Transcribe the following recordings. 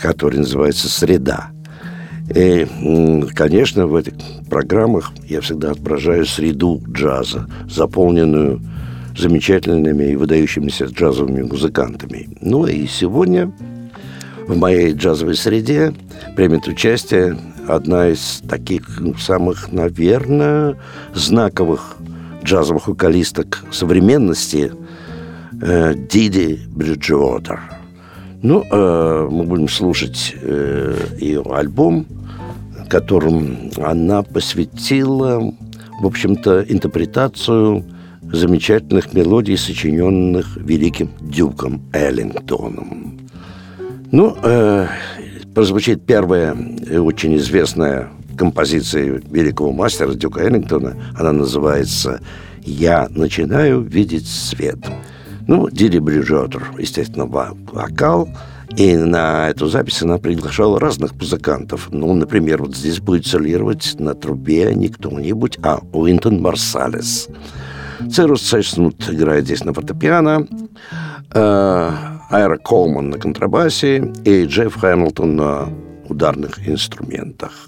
который называется «Среда». И, конечно, в этих программах я всегда отображаю среду джаза, заполненную замечательными и выдающимися джазовыми музыкантами. Ну и сегодня в моей джазовой среде примет участие одна из таких самых, наверное, знаковых джазовых вокалисток современности э, Диди Бриджуотер. Ну, э, мы будем слушать э, ее альбом, которым она посвятила, в общем-то, интерпретацию замечательных мелодий, сочиненных великим Дюком Эллингтоном. Ну, э, прозвучит первая очень известная композиции великого мастера Дюка Эллингтона. Она называется «Я начинаю видеть свет». Ну, Бриджотер, естественно, вокал. И на эту запись она приглашала разных музыкантов. Ну, например, вот здесь будет солировать на трубе не кто-нибудь, а Уинтон Марсалес. Церус Сеснут играет здесь на фортепиано, э, Айра Колман на контрабасе и Джефф Хэмилтон на ударных инструментах.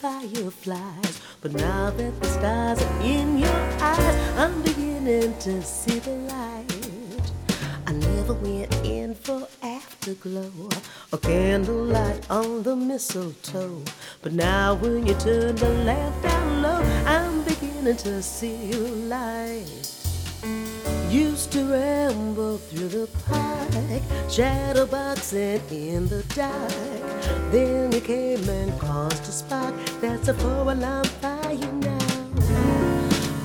Fireflies. But now that the stars are in your eyes, I'm beginning to see the light. I never went in for afterglow or candlelight on the mistletoe. But now when you turn the lamp down low, I'm beginning to see your light. Used to ramble through the park, shadowboxing in the dark. Then you came and caused a spark. That's a four-alarm fire now.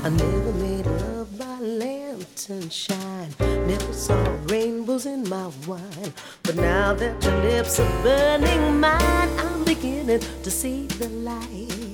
I never made love by lantern shine. Never saw rainbows in my wine. But now that your lips are burning mine, I'm beginning to see the light.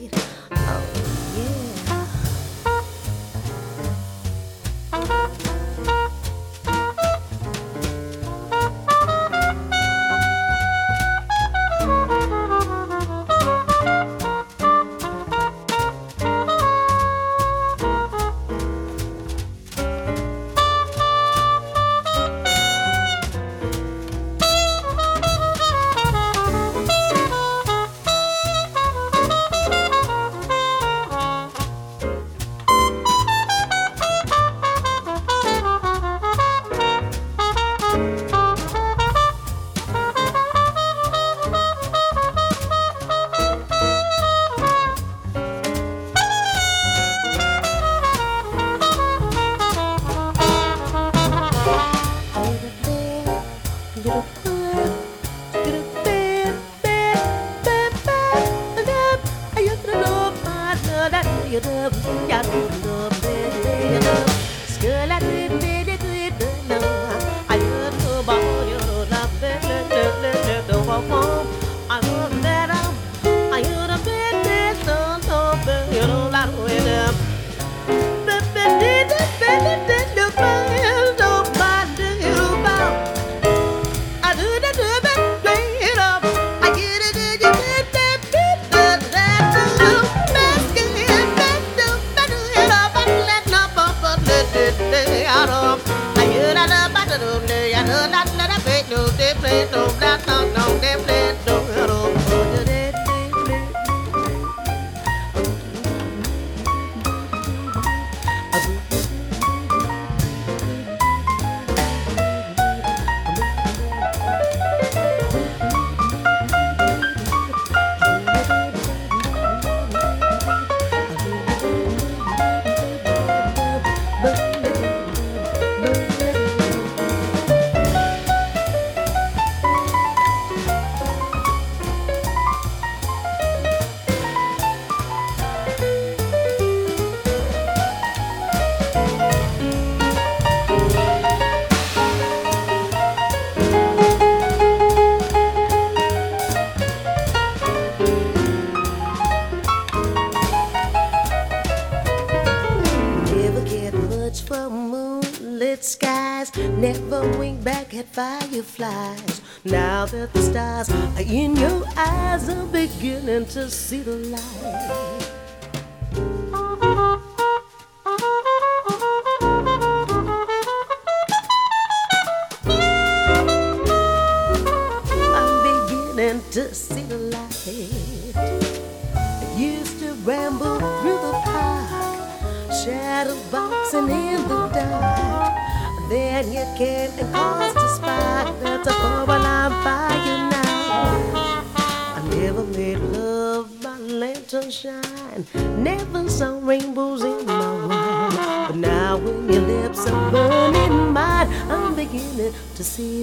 that the stars. In your eyes, I'm beginning to see the light.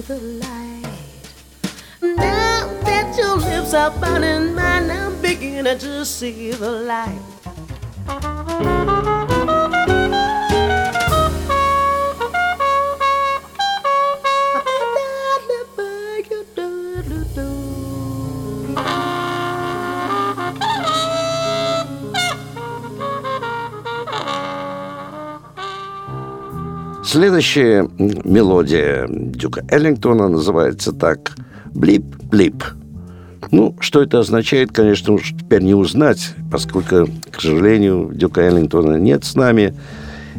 the light. Now that your lips are finding mine, I'm beginning to see the light. Следующая мелодия Дюка Эллингтона называется так «Блип-блип». Ну, что это означает, конечно, уж теперь не узнать, поскольку, к сожалению, Дюка Эллингтона нет с нами.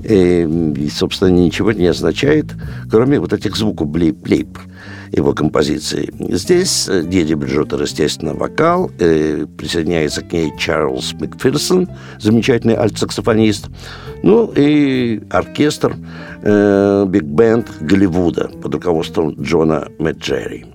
И, собственно, ничего не означает, кроме вот этих звуков «блип-блип» его композиции. Здесь э, Диди Бриджоттер, естественно, вокал, э, присоединяется к ней Чарльз Макферсон, замечательный альтсаксофонист, ну и оркестр, э, биг-бенд Голливуда под руководством Джона Меджерри.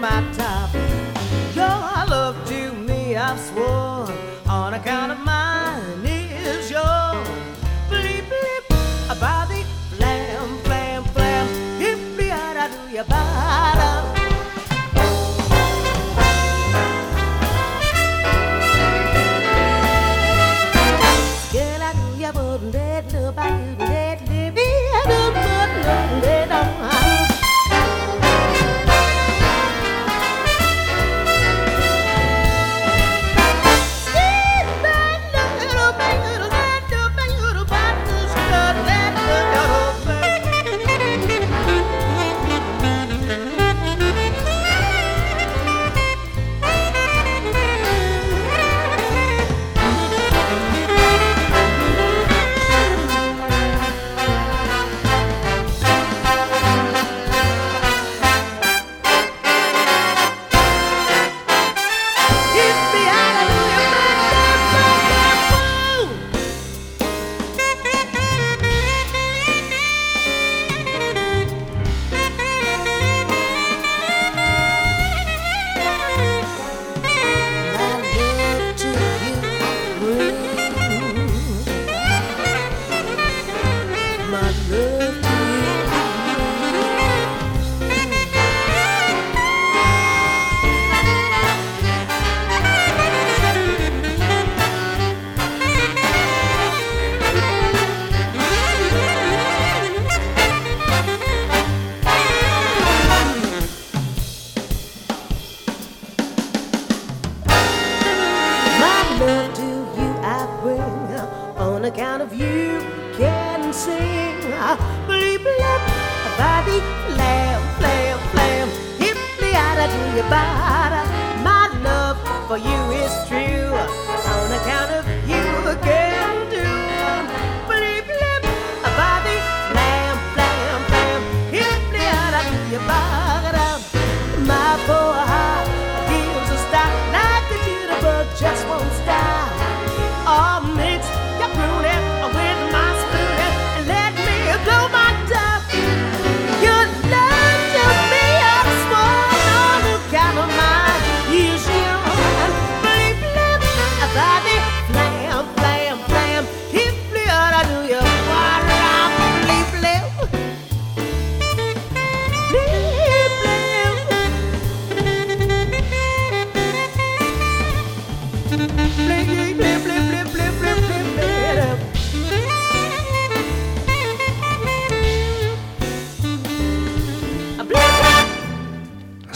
my top. Your love to me, I've sworn. body, flam, flam, flam. Hip me out, do your body.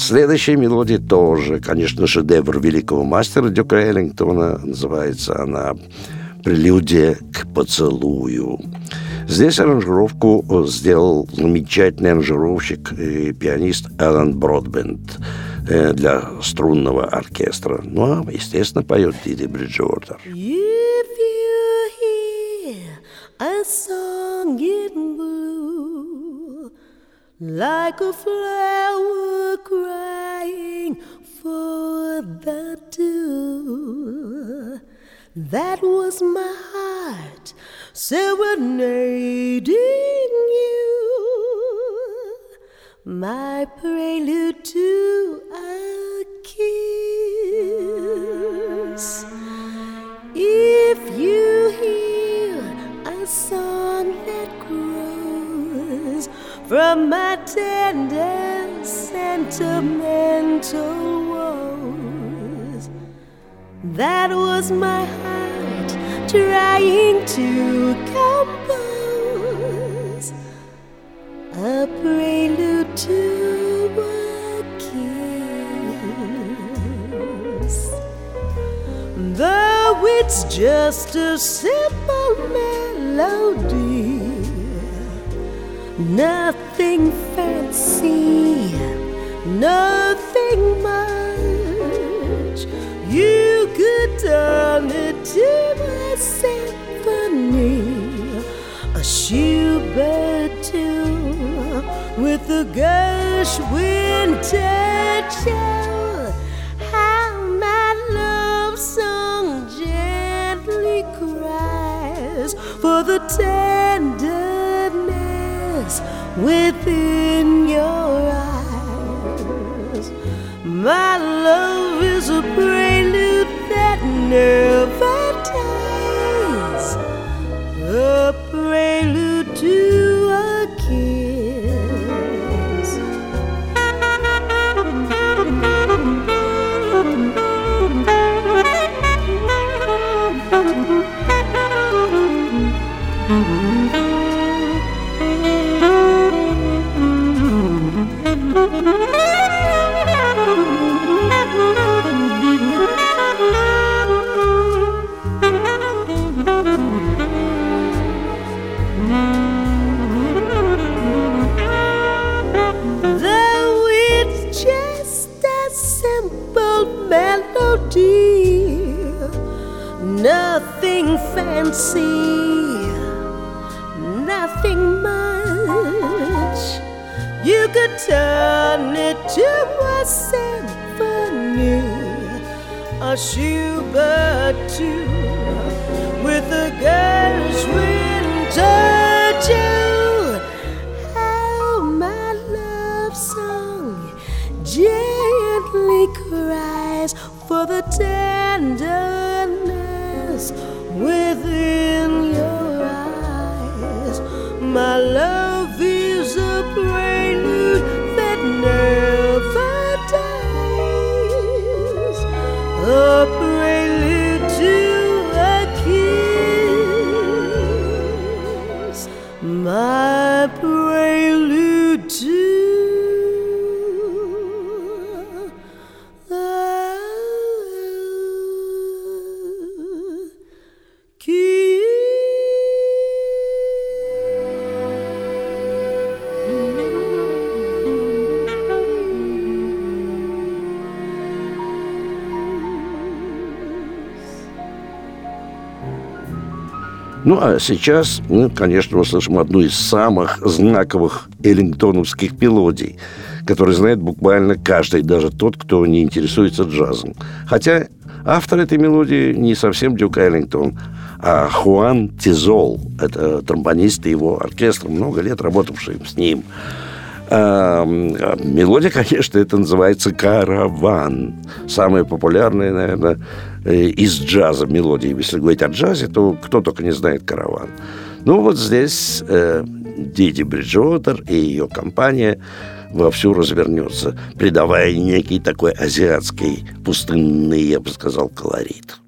Следующая мелодия тоже, конечно, шедевр великого мастера Дюка Эллингтона. Называется она «Прелюдия к поцелую». Здесь аранжировку сделал замечательный аранжировщик и пианист Алан Бродбенд э, для струнного оркестра. Ну, а, естественно, поет Диди Бриджуотер. If you hear a song in blue, like a flower crying for the dew, that was my heart serenading you, my prelude to a kiss. If you from my tender sentimental woes, that was my heart trying to compose a prelude to a kiss. Though it's just a simple melody, nothing fancy, nothing much. You could turn it to a symphony, a Schubert tune with a Gershwin touch. Oh, how my love song gently cries for the tenderness within your eyes. My love is a prelude that never simple melody, nothing fancy, nothing much. You could turn it to a symphony, a Schubert tune with a Gershwin touch. Oh, cries for the tenderness within your eyes. My love is a prelude that never Ну, а сейчас мы, конечно, услышим одну из самых знаковых эллингтоновских мелодий, которые знает буквально каждый, даже тот, кто не интересуется джазом. Хотя автор этой мелодии не совсем Дюк Эллингтон, а Хуан Тизол. Это тромбонист и его оркестр, много лет работавший с ним. А, мелодия, конечно, это называется «Караван». Самая популярная, наверное, э, из джаза мелодии. Если говорить о джазе, то кто только не знает «Караван». Ну, вот здесь э, Диди Бриджуотер и ее компания вовсю развернется, придавая некий такой азиатский пустынный, я бы сказал, колорит.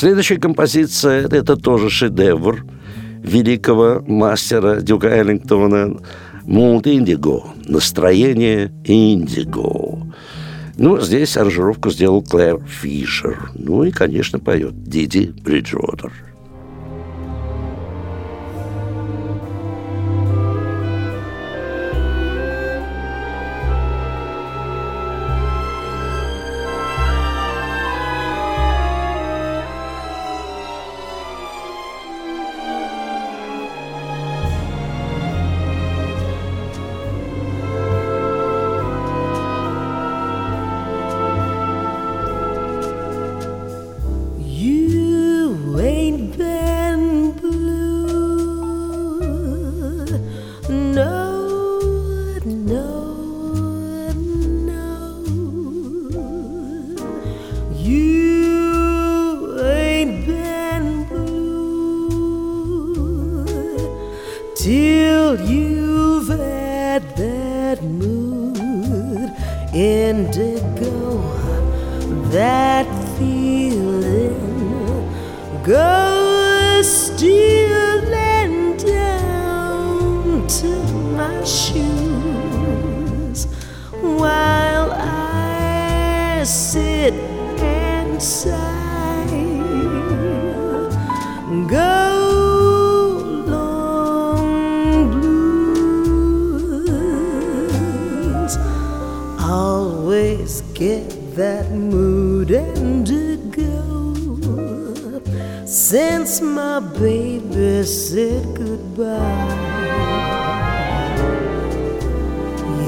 Следующая композиция – это тоже шедевр великого мастера Дюка Эллингтона «Мулт Индиго» – «Настроение Индиго». Ну, здесь аранжировку сделал Клэр Фишер. Ну и, конечно, поет Диди Бриджуотер. go stealing down to my shoes while I sit and sigh. Go. Long blues. Always get that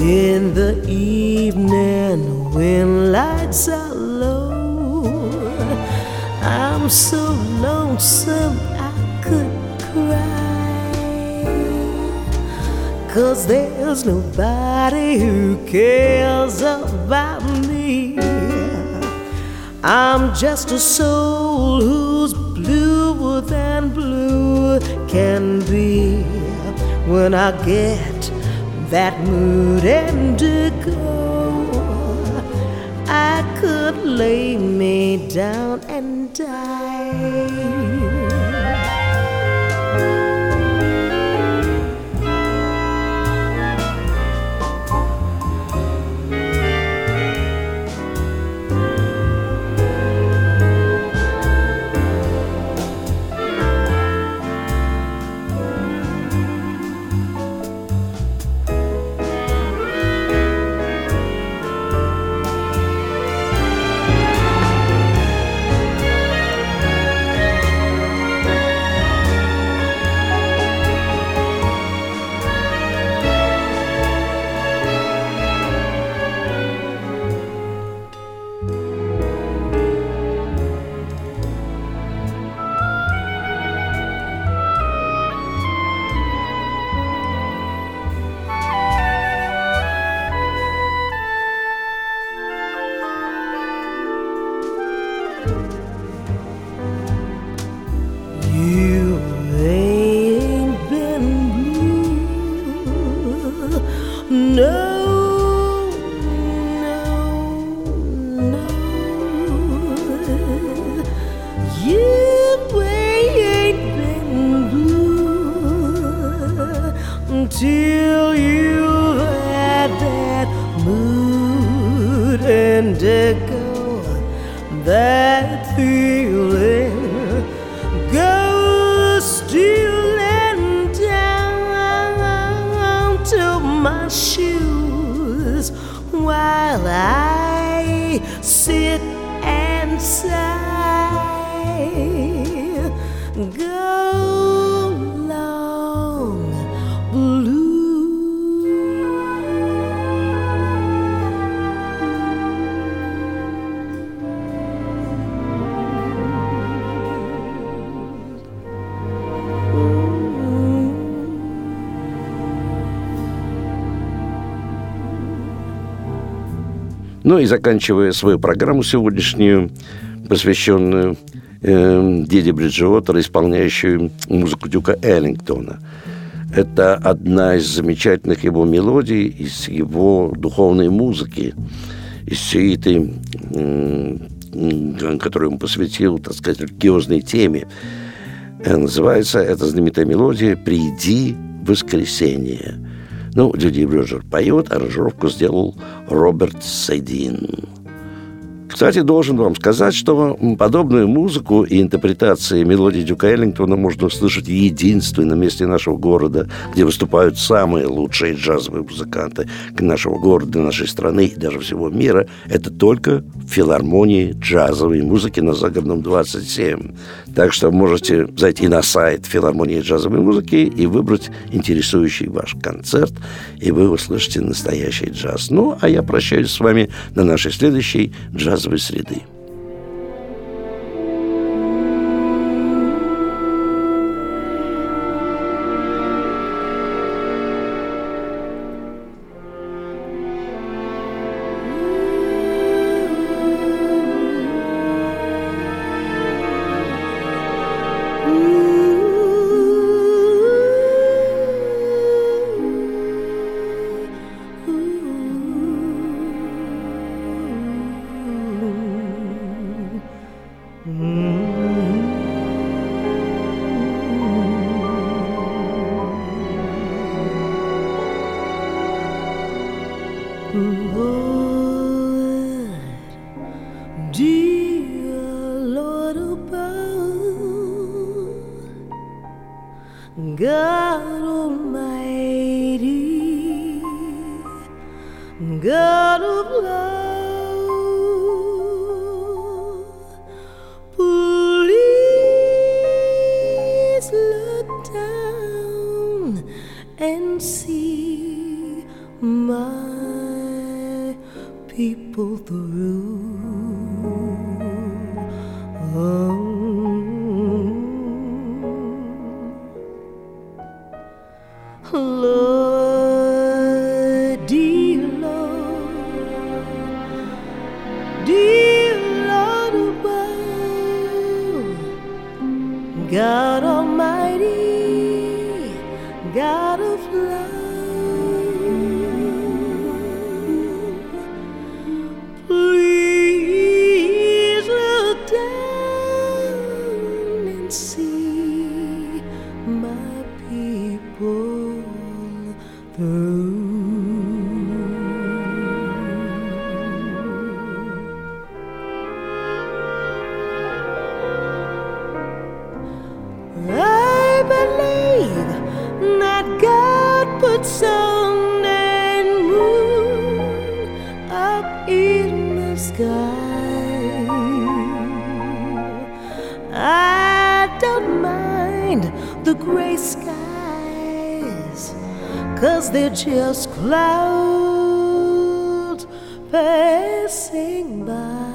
In the evening when lights are low, I'm so lonesome I could cry. Cause there's nobody who cares about. I'm just a soul who's bluer than blue can be when I get that mood indigo, I could lay me down and die. my shoes while I sit and sigh. Go. Ну и заканчивая свою программу сегодняшнюю, посвященную э, Диди Бриджиотера, исполняющую музыку Дюка Эллингтона. Это одна из замечательных его мелодий, из его духовной музыки, из всей этой э, которую он посвятил, так сказать, религиозной теме. Э, называется эта знаменитая мелодия «Приди в воскресенье». Ну, Дюди Брюджер поет, аранжировку сделал Роберт Сайдин. Кстати, должен вам сказать, что подобную музыку и интерпретации мелодий Дюка Эллингтона можно услышать в единственном месте нашего города, где выступают самые лучшие джазовые музыканты нашего города, нашей страны и даже всего мира. Это только в филармонии джазовой музыки на Загородном 27. Так что можете зайти на сайт филармонии джазовой музыки и выбрать интересующий ваш концерт, и вы услышите настоящий джаз. Ну, а я прощаюсь с вами на нашей следующей джаз джазовой среды. Just clouds passing by.